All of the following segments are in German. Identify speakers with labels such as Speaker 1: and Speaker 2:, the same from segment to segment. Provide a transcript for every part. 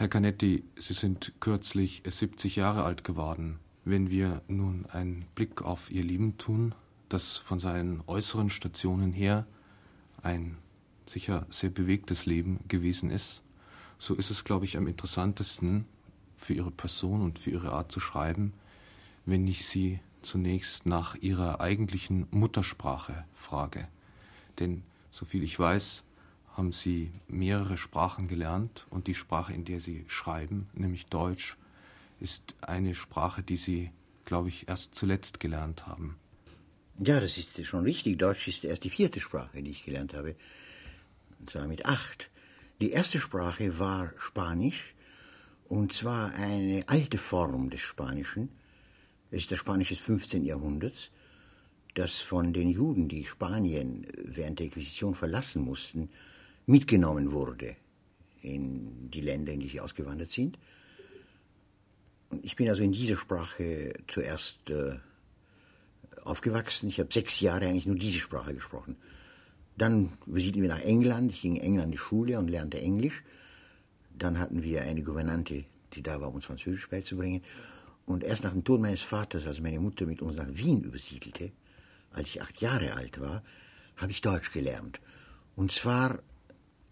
Speaker 1: Herr Canetti, Sie sind kürzlich 70 Jahre alt geworden. Wenn wir nun einen Blick auf Ihr Leben tun, das von seinen äußeren Stationen her ein sicher sehr bewegtes Leben gewesen ist, so ist es, glaube ich, am interessantesten für Ihre Person und für Ihre Art zu schreiben, wenn ich Sie zunächst nach Ihrer eigentlichen Muttersprache frage. Denn, soviel ich weiß, haben Sie mehrere Sprachen gelernt und die Sprache, in der Sie schreiben, nämlich Deutsch, ist eine Sprache, die Sie, glaube ich, erst zuletzt gelernt haben.
Speaker 2: Ja, das ist schon richtig. Deutsch ist erst die vierte Sprache, die ich gelernt habe. Und zwar mit acht. Die erste Sprache war Spanisch, und zwar eine alte Form des Spanischen. Es ist das Spanisch des 15. Jahrhunderts, das von den Juden, die Spanien während der Inquisition verlassen mussten, mitgenommen wurde in die Länder, in die sie ausgewandert sind. Und ich bin also in dieser Sprache zuerst äh, aufgewachsen. Ich habe sechs Jahre eigentlich nur diese Sprache gesprochen. Dann besiedelten wir nach England. Ich ging in England in die Schule und lernte Englisch. Dann hatten wir eine Gouvernante, die da war, um uns Französisch beizubringen. Und erst nach dem Tod meines Vaters, als meine Mutter mit uns nach Wien übersiedelte, als ich acht Jahre alt war, habe ich Deutsch gelernt. Und zwar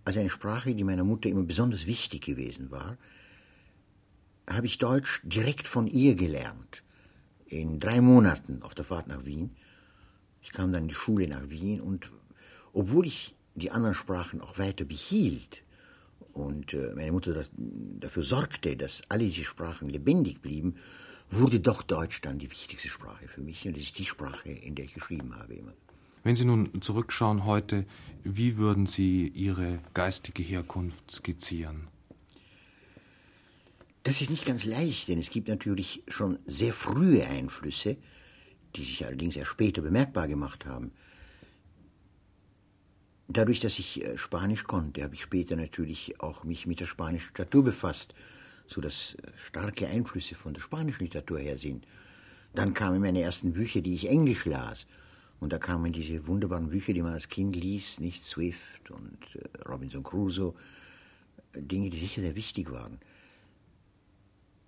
Speaker 2: als eine Sprache, die meiner Mutter immer besonders wichtig gewesen war, habe ich Deutsch direkt von ihr gelernt. In drei Monaten auf der Fahrt nach Wien. Ich kam dann in die Schule nach Wien und obwohl ich die anderen Sprachen auch weiter behielt und äh, meine Mutter dafür sorgte, dass alle diese Sprachen lebendig blieben, wurde doch Deutsch dann die wichtigste Sprache für mich und das ist die Sprache, in der ich geschrieben habe immer.
Speaker 1: Wenn Sie nun zurückschauen heute, wie würden Sie Ihre geistige Herkunft skizzieren?
Speaker 2: Das ist nicht ganz leicht, denn es gibt natürlich schon sehr frühe Einflüsse, die sich allerdings erst später bemerkbar gemacht haben. Dadurch, dass ich äh, Spanisch konnte, habe ich später natürlich auch mich mit der spanischen Literatur befasst, so dass äh, starke Einflüsse von der spanischen Literatur her sind. Dann kamen meine ersten Bücher, die ich Englisch las. Und da kamen diese wunderbaren Bücher, die man als Kind liest, nicht Swift und äh, Robinson Crusoe, Dinge, die sicher sehr wichtig waren.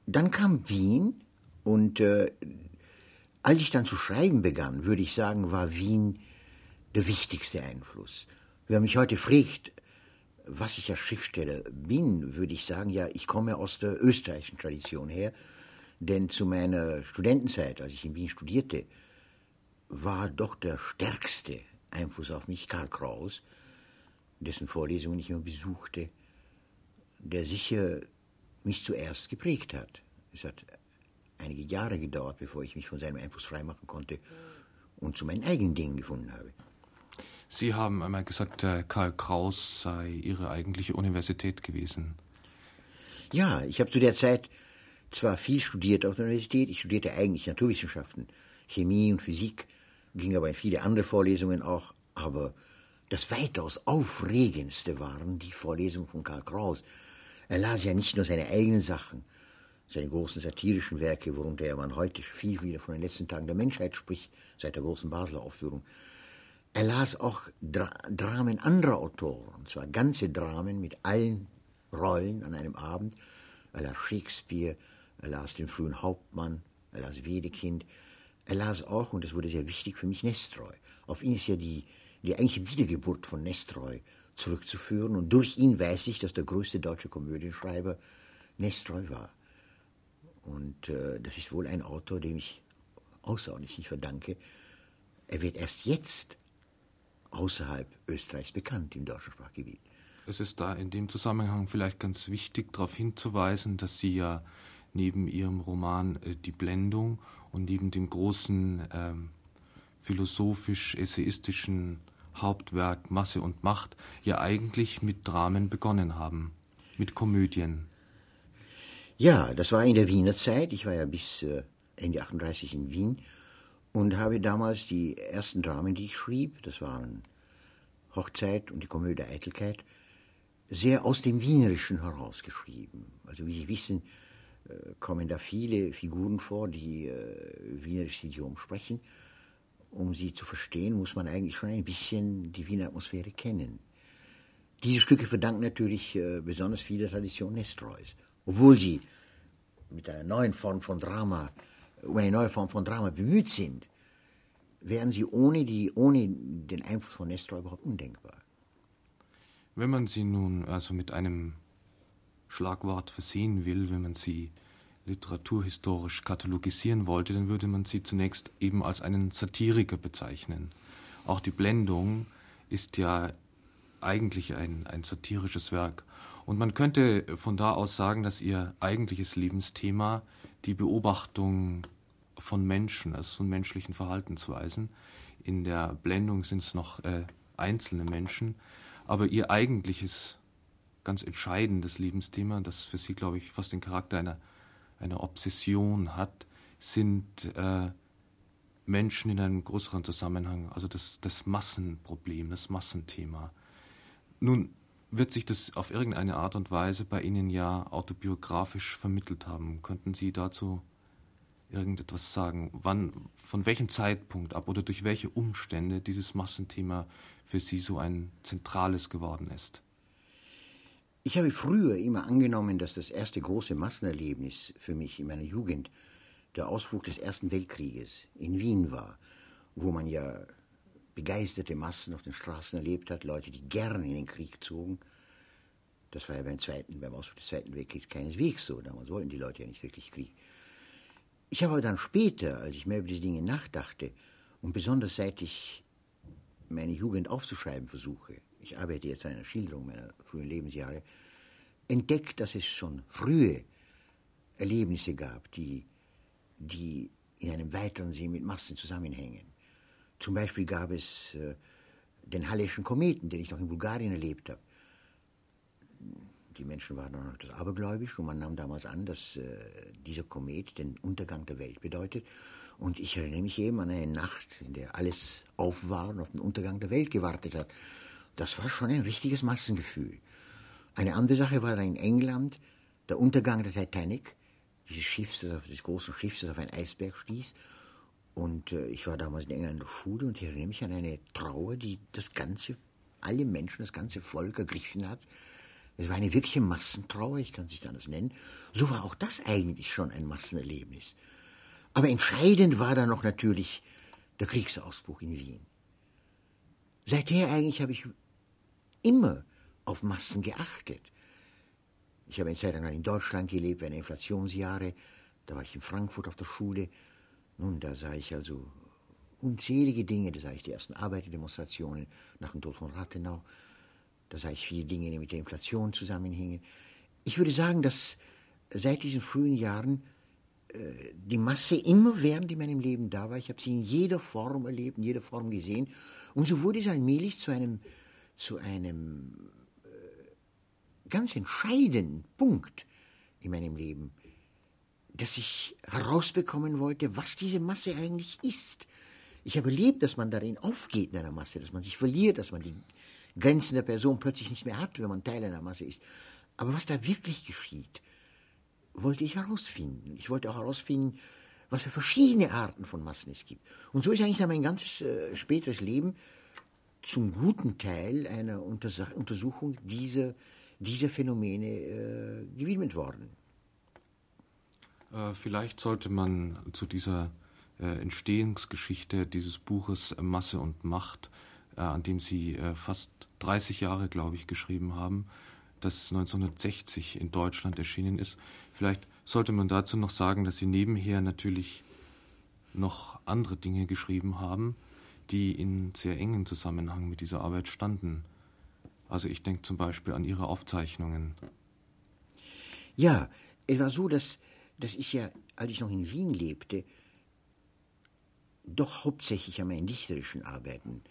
Speaker 2: Dann kam Wien und äh, als ich dann zu schreiben begann, würde ich sagen, war Wien der wichtigste Einfluss. Wer mich heute fragt, was ich als Schriftsteller bin, würde ich sagen, ja, ich komme aus der österreichischen Tradition her, denn zu meiner Studentenzeit, als ich in Wien studierte, war doch der stärkste Einfluss auf mich Karl Kraus, dessen Vorlesungen ich immer besuchte, der sicher mich zuerst geprägt hat. Es hat einige Jahre gedauert, bevor ich mich von seinem Einfluss freimachen konnte und zu meinen eigenen Dingen gefunden habe.
Speaker 1: Sie haben einmal gesagt, Karl Kraus sei Ihre eigentliche Universität gewesen.
Speaker 2: Ja, ich habe zu der Zeit zwar viel studiert auf der Universität, ich studierte eigentlich Naturwissenschaften, Chemie und Physik, ging aber in viele andere Vorlesungen auch, aber das weitaus aufregendste waren die Vorlesungen von Karl Kraus. Er las ja nicht nur seine eigenen Sachen, seine großen satirischen Werke, worunter er man heute viel wieder von den letzten Tagen der Menschheit spricht, seit der großen Basler Aufführung. Er las auch Dra Dramen anderer Autoren, und zwar ganze Dramen mit allen Rollen an einem Abend. Er las Shakespeare, er las den frühen Hauptmann, er las Wedekind, er las auch, und das wurde sehr wichtig für mich, Nestroy. Auf ihn ist ja die, die eigentliche Wiedergeburt von Nestroy zurückzuführen. Und durch ihn weiß ich, dass der größte deutsche Komödienschreiber Nestroy war. Und äh, das ist wohl ein Autor, dem ich außerordentlich verdanke. Er wird erst jetzt außerhalb Österreichs bekannt im deutschen Sprachgebiet.
Speaker 1: Es ist da in dem Zusammenhang vielleicht ganz wichtig, darauf hinzuweisen, dass Sie ja neben Ihrem Roman äh, Die Blendung und neben dem großen ähm, philosophisch-essayistischen Hauptwerk Masse und Macht ja eigentlich mit Dramen begonnen haben, mit Komödien.
Speaker 2: Ja, das war in der Wiener Zeit. Ich war ja bis äh, Ende 38 in Wien und habe damals die ersten Dramen, die ich schrieb, das waren Hochzeit und die Komödie Eitelkeit, sehr aus dem Wienerischen herausgeschrieben. Also wie Sie wissen, kommen da viele Figuren vor, die äh, wienerisches Idiom sprechen. Um sie zu verstehen, muss man eigentlich schon ein bisschen die Wiener Atmosphäre kennen. Diese Stücke verdanken natürlich äh, besonders viel der Tradition Nestroys, obwohl sie mit einer neuen Form von Drama, um eine neue Form von Drama bemüht sind, wären sie ohne, die, ohne den Einfluss von Nestroy überhaupt undenkbar.
Speaker 1: Wenn man sie nun also mit einem Schlagwort versehen will, wenn man sie literaturhistorisch katalogisieren wollte, dann würde man sie zunächst eben als einen Satiriker bezeichnen. Auch die Blendung ist ja eigentlich ein, ein satirisches Werk. Und man könnte von da aus sagen, dass ihr eigentliches Lebensthema die Beobachtung von Menschen, also von menschlichen Verhaltensweisen, in der Blendung sind es noch äh, einzelne Menschen, aber ihr eigentliches, ganz entscheidendes Lebensthema, das für sie, glaube ich, fast den Charakter einer, einer Obsession hat, sind äh, Menschen in einem größeren Zusammenhang, also das, das Massenproblem, das Massenthema. Nun wird sich das auf irgendeine Art und Weise bei Ihnen ja autobiografisch vermittelt haben. Könnten Sie dazu irgendetwas sagen? Wann, von welchem Zeitpunkt ab oder durch welche Umstände dieses Massenthema für Sie so ein zentrales geworden ist?
Speaker 2: Ich habe früher immer angenommen, dass das erste große Massenerlebnis für mich in meiner Jugend der Ausbruch des Ersten Weltkrieges in Wien war, wo man ja begeisterte Massen auf den Straßen erlebt hat, Leute, die gerne in den Krieg zogen. Das war ja beim, zweiten, beim Ausbruch des Zweiten Weltkriegs keineswegs so. Damals wollten die Leute ja nicht wirklich Krieg. Ich habe aber dann später, als ich mehr über diese Dinge nachdachte, und besonders seit ich meine Jugend aufzuschreiben versuche, ich arbeite jetzt an einer Schilderung meiner frühen Lebensjahre, entdeckt, dass es schon frühe Erlebnisse gab, die, die in einem weiteren Sinn mit Massen zusammenhängen. Zum Beispiel gab es äh, den Halleschen Kometen, den ich noch in Bulgarien erlebt habe. Die Menschen waren noch etwas abergläubisch und man nahm damals an, dass äh, dieser Komet den Untergang der Welt bedeutet. Und ich erinnere mich eben an eine Nacht, in der alles auf war und auf den Untergang der Welt gewartet hat. Das war schon ein richtiges Massengefühl. Eine andere Sache war dann in England der Untergang der Titanic, dieses Schiffs, des großen Schiffs, das auf einen Eisberg stieß. Und äh, ich war damals in England in der Schule und ich erinnere mich an eine Trauer, die das ganze, alle Menschen, das ganze Volk ergriffen hat. Es war eine wirkliche Massentrauer, ich kann es nicht anders nennen. So war auch das eigentlich schon ein Massenerlebnis. Aber entscheidend war dann noch natürlich der Kriegsausbruch in Wien. Seither eigentlich habe ich immer auf Massen geachtet. Ich habe eine Zeit lang in Deutschland gelebt, während Inflationsjahre. Da war ich in Frankfurt auf der Schule. Nun, da sah ich also unzählige Dinge. Da sah ich die ersten Arbeiterdemonstrationen nach dem Tod von Rathenau. Da sah ich viele Dinge, die mit der Inflation zusammenhingen. Ich würde sagen, dass seit diesen frühen Jahren die Masse immer während in meinem Leben da war. Ich habe sie in jeder Form erlebt, in jeder Form gesehen. Und so wurde es allmählich zu einem, zu einem äh, ganz entscheidenden Punkt in meinem Leben dass ich herausbekommen wollte, was diese Masse eigentlich ist. Ich habe erlebt, dass man darin aufgeht in einer Masse, dass man sich verliert, dass man die Grenzen der Person plötzlich nicht mehr hat, wenn man Teil einer Masse ist. Aber was da wirklich geschieht, wollte ich herausfinden. Ich wollte auch herausfinden, was für verschiedene Arten von Massen es gibt. Und so ist eigentlich mein ganzes äh, späteres Leben zum guten Teil einer Untersuchung dieser, dieser Phänomene äh, gewidmet worden.
Speaker 1: Äh, vielleicht sollte man zu dieser äh, Entstehungsgeschichte dieses Buches äh, Masse und Macht, an dem Sie fast 30 Jahre, glaube ich, geschrieben haben, das 1960 in Deutschland erschienen ist. Vielleicht sollte man dazu noch sagen, dass Sie nebenher natürlich noch andere Dinge geschrieben haben, die in sehr engem Zusammenhang mit dieser Arbeit standen. Also ich denke zum Beispiel an Ihre Aufzeichnungen.
Speaker 2: Ja, es war so, dass dass ich ja, als ich noch in Wien lebte, doch hauptsächlich an meinen dichterischen Arbeiten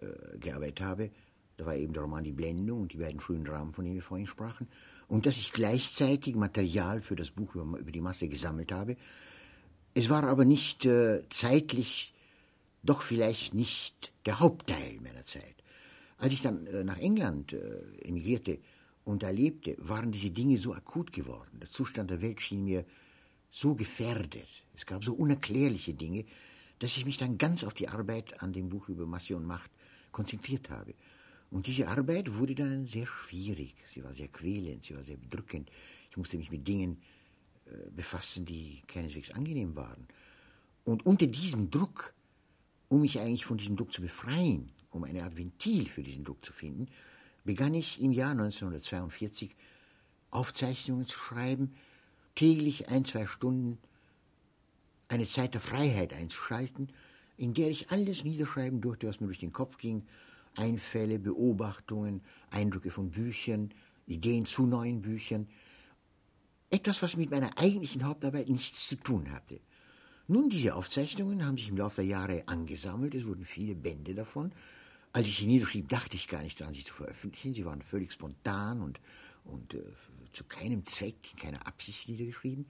Speaker 2: äh, gearbeitet habe. Da war eben der Roman Die Blendung und die beiden frühen Dramen, von denen wir vorhin sprachen. Und dass ich gleichzeitig Material für das Buch über, die Masse gesammelt habe. Es war aber nicht äh, zeitlich, doch vielleicht nicht der Hauptteil meiner Zeit. Als ich dann äh, nach England äh, emigrierte und da lebte, waren diese Dinge so akut geworden. Der Zustand der Welt schien mir so gefährdet, es gab so unerklärliche Dinge, dass ich mich dann ganz auf die Arbeit an dem Buch über Masse und Macht konzentriert habe. Und diese Arbeit wurde dann sehr schwierig. Sie war sehr quälend, sie war sehr bedrückend. Ich musste mich mit Dingen äh, befassen, die keineswegs angenehm waren. Und unter diesem Druck, um mich eigentlich von diesem Druck zu befreien, um eine Art Ventil für diesen Druck zu finden, begann ich im Jahr 1942 Aufzeichnungen zu schreiben, täglich ein, zwei Stunden eine Zeit der Freiheit einzuschalten, in der ich alles niederschreiben durfte, was mir durch den Kopf ging, Einfälle, Beobachtungen, Eindrücke von Büchern, Ideen zu neuen Büchern, etwas, was mit meiner eigentlichen Hauptarbeit nichts zu tun hatte. Nun, diese Aufzeichnungen haben sich im Laufe der Jahre angesammelt, es wurden viele Bände davon. Als ich sie niederschrieb, dachte ich gar nicht daran, sie zu veröffentlichen. Sie waren völlig spontan und, und äh, zu keinem Zweck, keiner Absicht niedergeschrieben.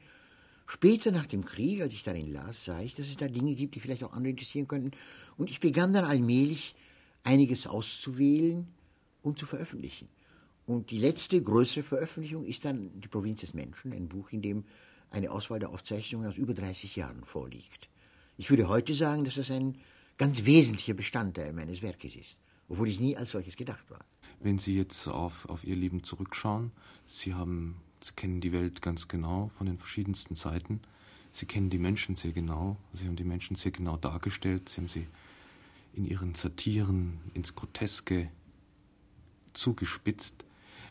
Speaker 2: Später nach dem Krieg, als ich darin las, sah ich, dass es da Dinge gibt, die vielleicht auch andere interessieren könnten. Und ich begann dann allmählich einiges auszuwählen und zu veröffentlichen. Und die letzte größere Veröffentlichung ist dann Die Provinz des Menschen, ein Buch, in dem eine Auswahl der Aufzeichnungen aus über 30 Jahren vorliegt. Ich würde heute sagen, dass das ein ganz wesentlicher Bestandteil meines Werkes ist, obwohl es nie als solches gedacht war.
Speaker 1: Wenn Sie jetzt auf, auf Ihr Leben zurückschauen, Sie haben Sie kennen die Welt ganz genau von den verschiedensten Seiten. Sie kennen die Menschen sehr genau. Sie haben die Menschen sehr genau dargestellt. Sie haben sie in ihren Satiren ins Groteske zugespitzt.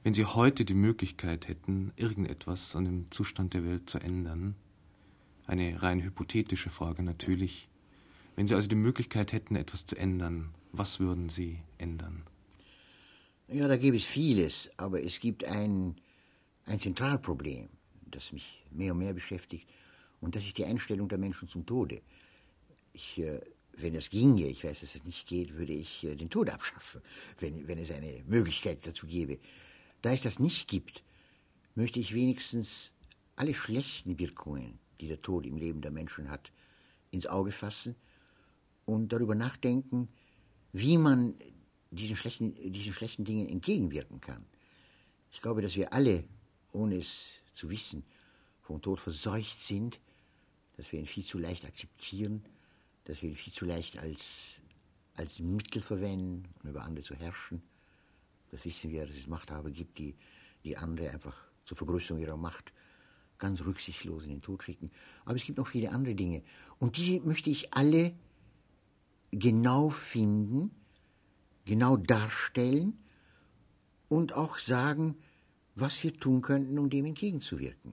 Speaker 1: Wenn Sie heute die Möglichkeit hätten, irgendetwas an dem Zustand der Welt zu ändern, eine rein hypothetische Frage natürlich, wenn Sie also die Möglichkeit hätten, etwas zu ändern, was würden Sie ändern?
Speaker 2: Ja, da gäbe es vieles, aber es gibt ein ein Zentralproblem, das mich mehr und mehr beschäftigt, und das ist die Einstellung der Menschen zum Tode. Ich, äh, wenn es ginge, ich weiß, dass es nicht geht, würde ich äh, den Tod abschaffen, wenn, wenn es eine Möglichkeit dazu gäbe. Da es das nicht gibt, möchte ich wenigstens alle schlechten Wirkungen, die der Tod im Leben der Menschen hat, ins Auge fassen und darüber nachdenken, wie man diesen schlechten, diesen schlechten Dingen entgegenwirken kann. Ich glaube, dass wir alle ohne es zu wissen, vom Tod verseucht sind, dass wir ihn viel zu leicht akzeptieren, dass wir viel zu leicht als, als Mittel verwenden, um über andere zu herrschen. Das wissen wir, dass es Machthaber gibt, die, die andere einfach zur Vergrößerung ihrer Macht ganz rücksichtslos in den Tod schicken. Aber es gibt noch viele andere Dinge. Und die möchte ich alle genau finden, genau darstellen und auch sagen, was wir tun könnten, um dem entgegenzuwirken.